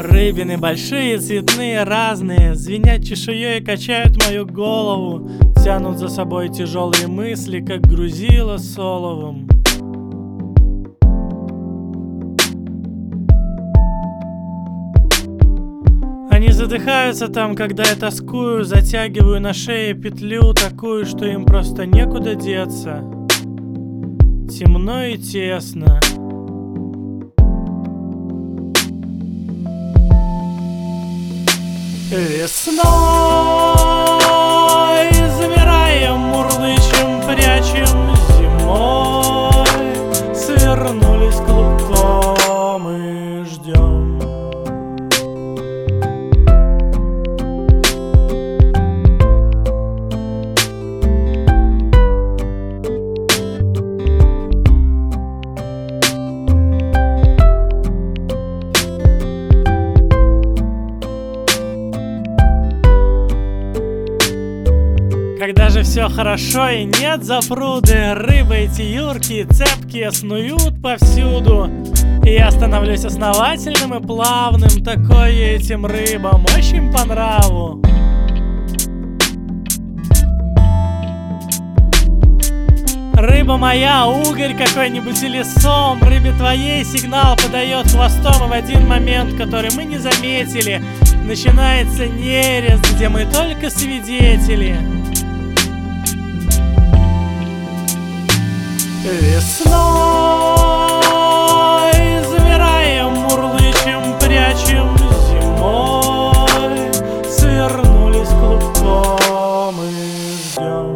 Рыбины большие, цветные, разные. Звенят чешуей, качают мою голову. Тянут за собой тяжелые мысли, как грузило соловым Они задыхаются там, когда я тоскую Затягиваю на шее петлю такую, что им просто некуда деться. Темно и тесно Весной замираем, мурлычем, прячем зимой. Свернулись клубком и ждем Когда же все хорошо и нет запруды Рыбы эти юркие, цепкие снуют повсюду. И я становлюсь основательным и плавным Такое этим рыбам очень по нраву. Рыба моя, угорь какой-нибудь или сом Рыбе твоей сигнал подает хвостом И в один момент, который мы не заметили. Начинается нерест, где мы только свидетели Весной замираем, мурлычем, прячем зимой. Свернулись клубком и ждем